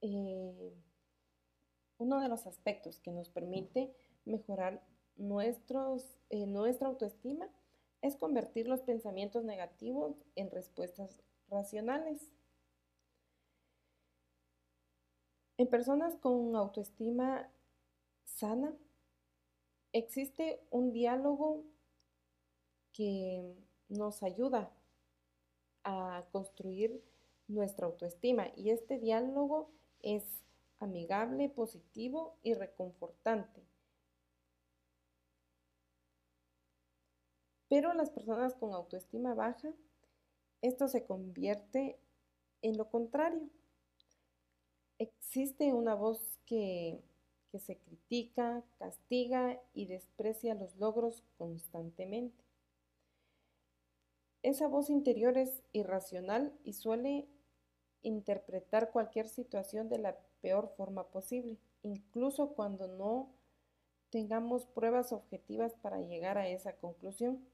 eh, uno de los aspectos que nos permite mejorar eh, nuestra autoestima es convertir los pensamientos negativos en respuestas racionales. En personas con autoestima sana, existe un diálogo que nos ayuda a construir nuestra autoestima y este diálogo es amigable, positivo y reconfortante. Pero las personas con autoestima baja, esto se convierte en lo contrario. Existe una voz que, que se critica, castiga y desprecia los logros constantemente. Esa voz interior es irracional y suele interpretar cualquier situación de la peor forma posible, incluso cuando no tengamos pruebas objetivas para llegar a esa conclusión.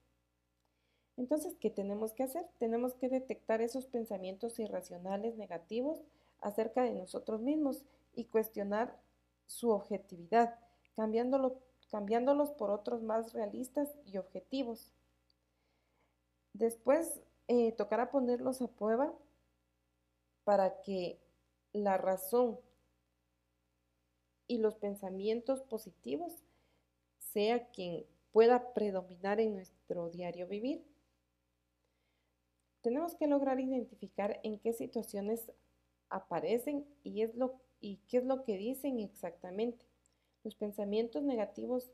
Entonces, ¿qué tenemos que hacer? Tenemos que detectar esos pensamientos irracionales negativos acerca de nosotros mismos y cuestionar su objetividad, cambiándolo, cambiándolos por otros más realistas y objetivos. Después, eh, tocará ponerlos a prueba para que la razón y los pensamientos positivos sea quien pueda predominar en nuestro diario vivir. Tenemos que lograr identificar en qué situaciones aparecen y, es lo, y qué es lo que dicen exactamente. Los pensamientos negativos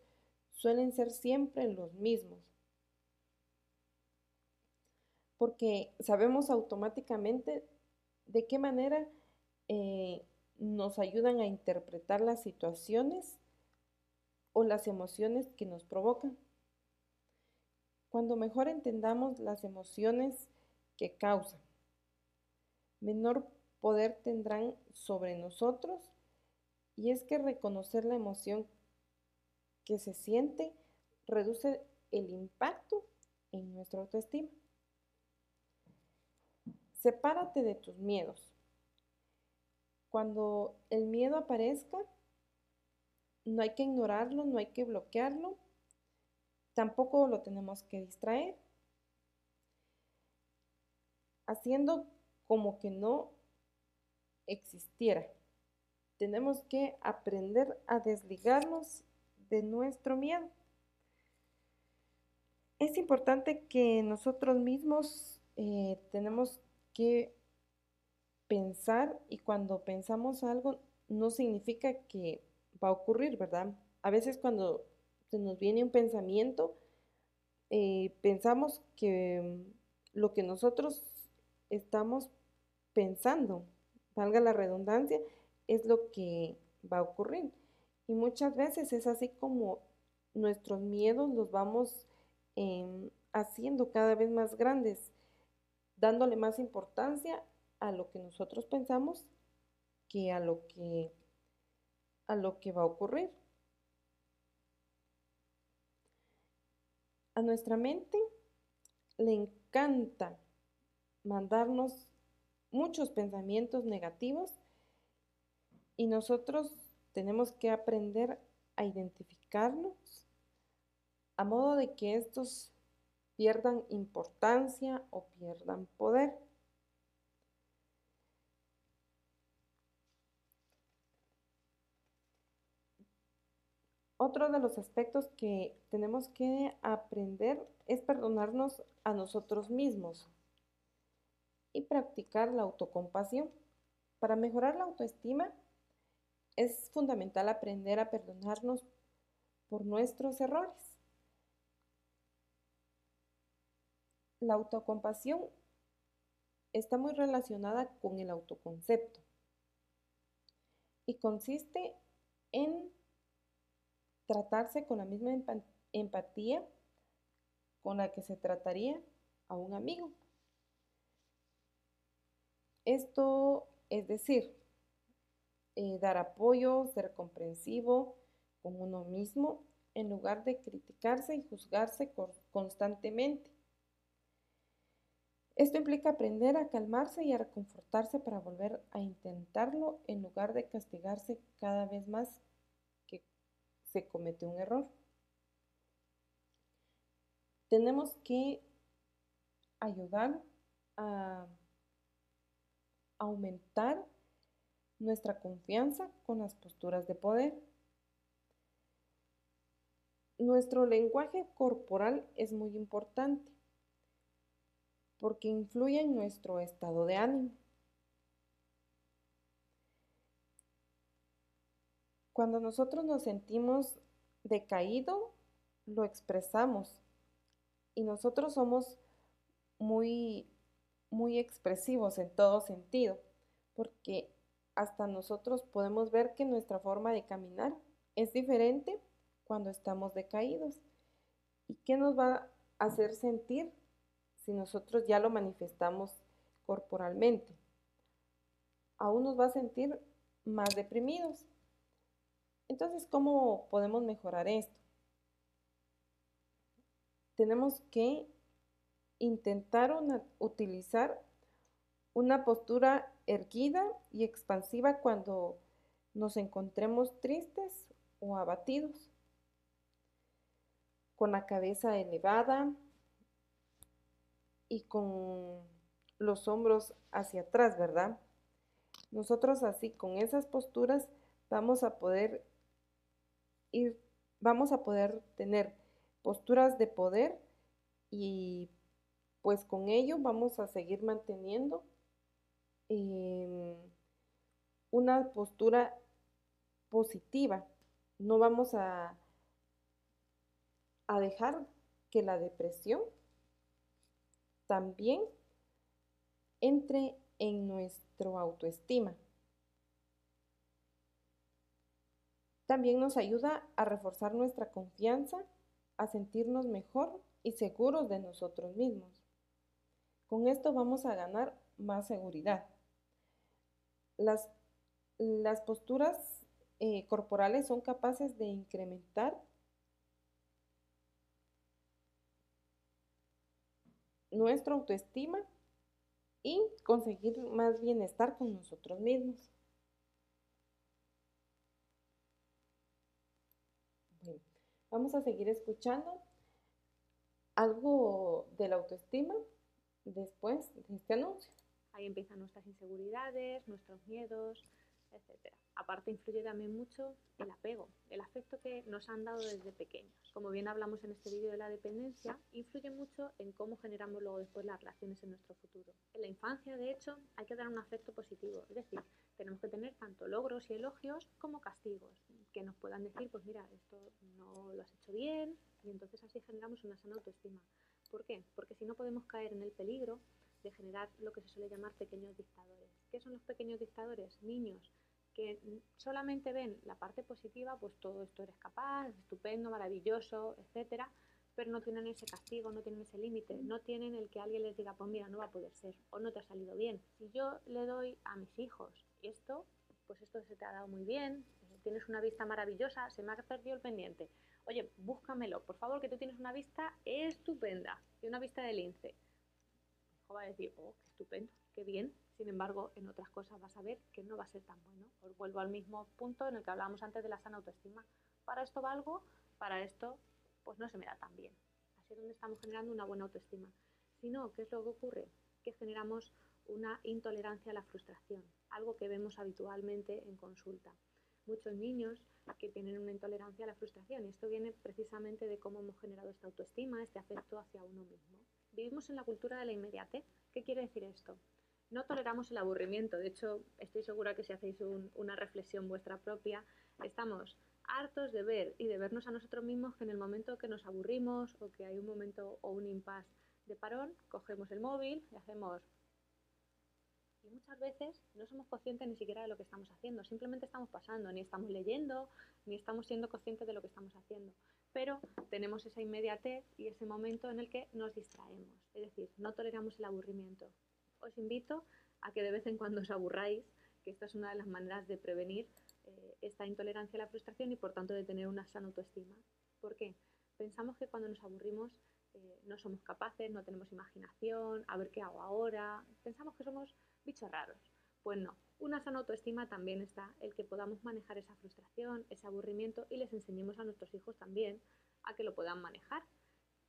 suelen ser siempre los mismos, porque sabemos automáticamente de qué manera eh, nos ayudan a interpretar las situaciones o las emociones que nos provocan. Cuando mejor entendamos las emociones que causan, menor poder tendrán sobre nosotros y es que reconocer la emoción que se siente reduce el impacto en nuestra autoestima. Sepárate de tus miedos. Cuando el miedo aparezca, no hay que ignorarlo, no hay que bloquearlo, tampoco lo tenemos que distraer, haciendo como que no existiera. Tenemos que aprender a desligarnos de nuestro miedo. Es importante que nosotros mismos eh, tenemos que pensar y cuando pensamos algo no significa que va a ocurrir, ¿verdad? A veces cuando se nos viene un pensamiento, eh, pensamos que mm, lo que nosotros estamos pensando, valga la redundancia, es lo que va a ocurrir. Y muchas veces es así como nuestros miedos los vamos em, haciendo cada vez más grandes, dándole más importancia a lo que nosotros pensamos que a lo que a lo que va a ocurrir. A nuestra mente le encanta mandarnos muchos pensamientos negativos y nosotros tenemos que aprender a identificarlos a modo de que estos pierdan importancia o pierdan poder. otro de los aspectos que tenemos que aprender es perdonarnos a nosotros mismos y practicar la autocompasión. Para mejorar la autoestima es fundamental aprender a perdonarnos por nuestros errores. La autocompasión está muy relacionada con el autoconcepto y consiste en tratarse con la misma empatía con la que se trataría a un amigo. Esto es decir, eh, dar apoyo, ser comprensivo con uno mismo en lugar de criticarse y juzgarse constantemente. Esto implica aprender a calmarse y a reconfortarse para volver a intentarlo en lugar de castigarse cada vez más se comete un error. Tenemos que ayudar a aumentar nuestra confianza con las posturas de poder. Nuestro lenguaje corporal es muy importante porque influye en nuestro estado de ánimo. Cuando nosotros nos sentimos decaído, lo expresamos y nosotros somos muy muy expresivos en todo sentido, porque hasta nosotros podemos ver que nuestra forma de caminar es diferente cuando estamos decaídos. ¿Y qué nos va a hacer sentir si nosotros ya lo manifestamos corporalmente? Aún nos va a sentir más deprimidos. Entonces, ¿cómo podemos mejorar esto? Tenemos que intentar utilizar una postura erguida y expansiva cuando nos encontremos tristes o abatidos, con la cabeza elevada y con los hombros hacia atrás, ¿verdad? Nosotros así, con esas posturas, vamos a poder y vamos a poder tener posturas de poder y pues con ello vamos a seguir manteniendo em, una postura positiva. No vamos a, a dejar que la depresión también entre en nuestro autoestima. También nos ayuda a reforzar nuestra confianza, a sentirnos mejor y seguros de nosotros mismos. Con esto vamos a ganar más seguridad. Las, las posturas eh, corporales son capaces de incrementar nuestra autoestima y conseguir más bienestar con nosotros mismos. Vamos a seguir escuchando algo de la autoestima después de este anuncio. Ahí empiezan nuestras inseguridades, nuestros miedos, etc. Aparte influye también mucho el apego, el afecto que nos han dado desde pequeños. Como bien hablamos en este vídeo de la dependencia, influye mucho en cómo generamos luego después las relaciones en nuestro futuro. En la infancia, de hecho, hay que dar un afecto positivo, es decir, tenemos que tener tanto logros y elogios como castigos, que nos puedan decir, pues mira, esto no lo has hecho bien, y entonces así generamos una sana autoestima. ¿Por qué? Porque si no podemos caer en el peligro de generar lo que se suele llamar pequeños dictadores. ¿Qué son los pequeños dictadores? Niños que solamente ven la parte positiva, pues todo esto eres capaz, estupendo, maravilloso, etcétera, pero no tienen ese castigo, no tienen ese límite, no tienen el que alguien les diga, pues mira, no va a poder ser o no te ha salido bien. Si yo le doy a mis hijos esto, pues esto se te ha dado muy bien, tienes una vista maravillosa, se me ha perdido el pendiente. Oye, búscamelo, por favor, que tú tienes una vista estupenda y una vista de lince. Mi hijo va a decir, oh, qué estupendo, qué bien. Sin embargo, en otras cosas vas a ver que no va a ser tan bueno. Os vuelvo al mismo punto en el que hablábamos antes de la sana autoestima. Para esto valgo, para esto, pues no se me da tan bien. Así es donde estamos generando una buena autoestima. Si no, ¿qué es lo que ocurre? Que generamos una intolerancia a la frustración, algo que vemos habitualmente en consulta. muchos niños que tienen una intolerancia a la frustración y esto viene precisamente de cómo hemos generado esta autoestima, este afecto hacia uno mismo. Vivimos en la cultura de la inmediatez. ¿Qué quiere decir esto? No toleramos el aburrimiento. De hecho, estoy segura que si hacéis una reflexión vuestra propia, estamos hartos de ver y de vernos a nosotros mismos que en el momento que nos aburrimos o que hay un momento o un impasse de parón, cogemos el móvil y hacemos... Muchas veces no somos conscientes ni siquiera de lo que estamos haciendo, simplemente estamos pasando, ni estamos leyendo, ni estamos siendo conscientes de lo que estamos haciendo. Pero tenemos esa inmediatez y ese momento en el que nos distraemos, es decir, no toleramos el aburrimiento. Os invito a que de vez en cuando os aburráis, que esta es una de las maneras de prevenir eh, esta intolerancia a la frustración y por tanto de tener una sana autoestima. ¿Por qué? Pensamos que cuando nos aburrimos eh, no somos capaces, no tenemos imaginación, a ver qué hago ahora, pensamos que somos bichos raros. Pues no, una sana autoestima también está el que podamos manejar esa frustración, ese aburrimiento y les enseñemos a nuestros hijos también a que lo puedan manejar.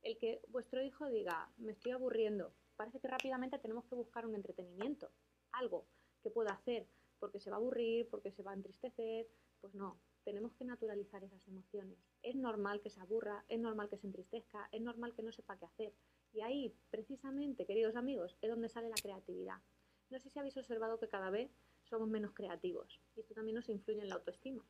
El que vuestro hijo diga, me estoy aburriendo, parece que rápidamente tenemos que buscar un entretenimiento, algo que pueda hacer, porque se va a aburrir, porque se va a entristecer, pues no, tenemos que naturalizar esas emociones. Es normal que se aburra, es normal que se entristezca, es normal que no sepa qué hacer. Y ahí, precisamente, queridos amigos, es donde sale la creatividad. No sé si habéis observado que cada vez somos menos creativos y esto también nos influye en la autoestima.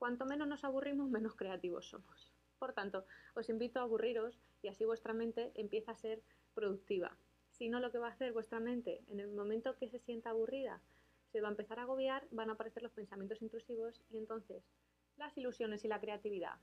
Cuanto menos nos aburrimos, menos creativos somos. Por tanto, os invito a aburriros y así vuestra mente empieza a ser productiva. Si no, lo que va a hacer vuestra mente en el momento que se sienta aburrida, se va a empezar a agobiar, van a aparecer los pensamientos intrusivos y entonces las ilusiones y la creatividad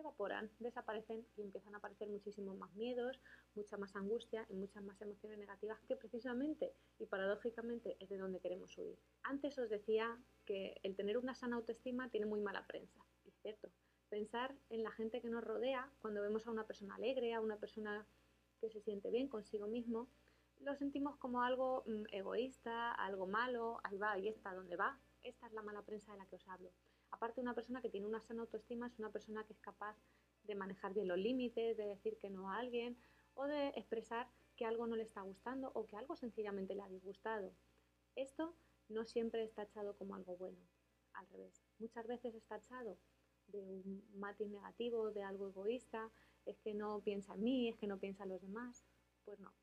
evaporan, desaparecen y empiezan a aparecer muchísimos más miedos, mucha más angustia y muchas más emociones negativas que precisamente y paradójicamente es de donde queremos huir. Antes os decía que el tener una sana autoestima tiene muy mala prensa, es cierto. Pensar en la gente que nos rodea, cuando vemos a una persona alegre, a una persona que se siente bien consigo mismo, lo sentimos como algo mm, egoísta, algo malo, ahí va, ahí está, ¿dónde va? Esta es la mala prensa de la que os hablo. Aparte, una persona que tiene una sana autoestima es una persona que es capaz de manejar bien los límites, de decir que no a alguien o de expresar que algo no le está gustando o que algo sencillamente le ha disgustado. Esto no siempre está echado como algo bueno, al revés. Muchas veces está echado de un matiz negativo, de algo egoísta, es que no piensa en mí, es que no piensa en los demás. Pues no.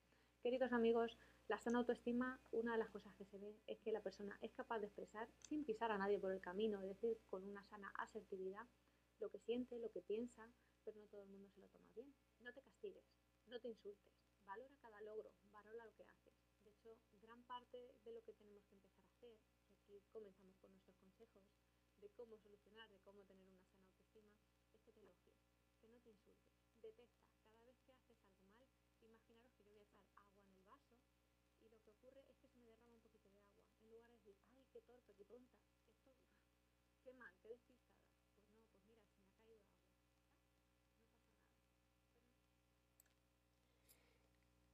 Queridos amigos, la sana autoestima, una de las cosas que se ve es que la persona es capaz de expresar sin pisar a nadie por el camino, es decir, con una sana asertividad, lo que siente, lo que piensa, pero no todo el mundo se lo toma bien. No te castigues, no te insultes, valora cada logro, valora lo que haces. De hecho, gran parte de lo que tenemos que empezar a hacer, y aquí comenzamos con nuestros consejos de cómo solucionar, de cómo tener una sana autoestima, es que te elogies, que no te insultes. Detecta, cada vez que haces algo mal, imaginaros que yo voy a echar agua en el vaso y lo que ocurre es que se me derrama un poquito de agua. En lugar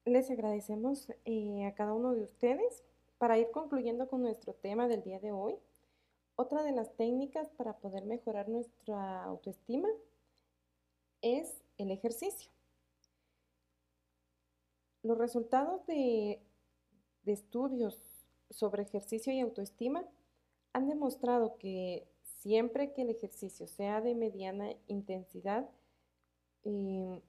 Les agradecemos eh, a cada uno de ustedes. Para ir concluyendo con nuestro tema del día de hoy, otra de las técnicas para poder mejorar nuestra autoestima es el ejercicio. Los resultados de de estudios sobre ejercicio y autoestima han demostrado que siempre que el ejercicio sea de mediana intensidad, em,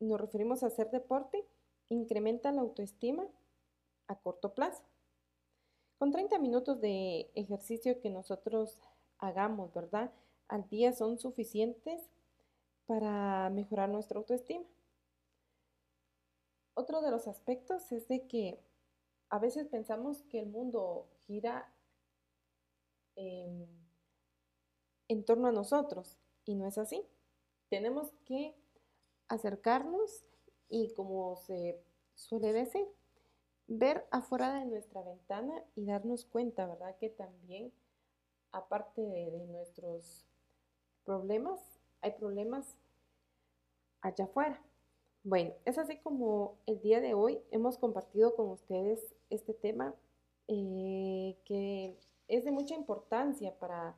nos referimos a hacer deporte, incrementa la autoestima a corto plazo. Con 30 minutos de ejercicio que nosotros hagamos, ¿verdad? Al día son suficientes para mejorar nuestra autoestima. Otro de los aspectos es de que a veces pensamos que el mundo gira en torno a nosotros y no es así. Tenemos que acercarnos y como se suele decir, ver afuera de nuestra ventana y darnos cuenta, ¿verdad? Que también, aparte de, de nuestros problemas, hay problemas allá afuera. Bueno, es así como el día de hoy hemos compartido con ustedes este tema eh, que es de mucha importancia para,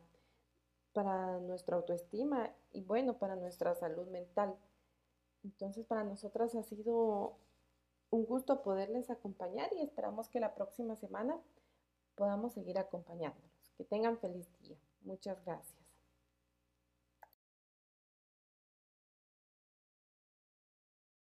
para nuestra autoestima y bueno, para nuestra salud mental. Entonces, para nosotras ha sido un gusto poderles acompañar y esperamos que la próxima semana podamos seguir acompañándolos. Que tengan feliz día. Muchas gracias.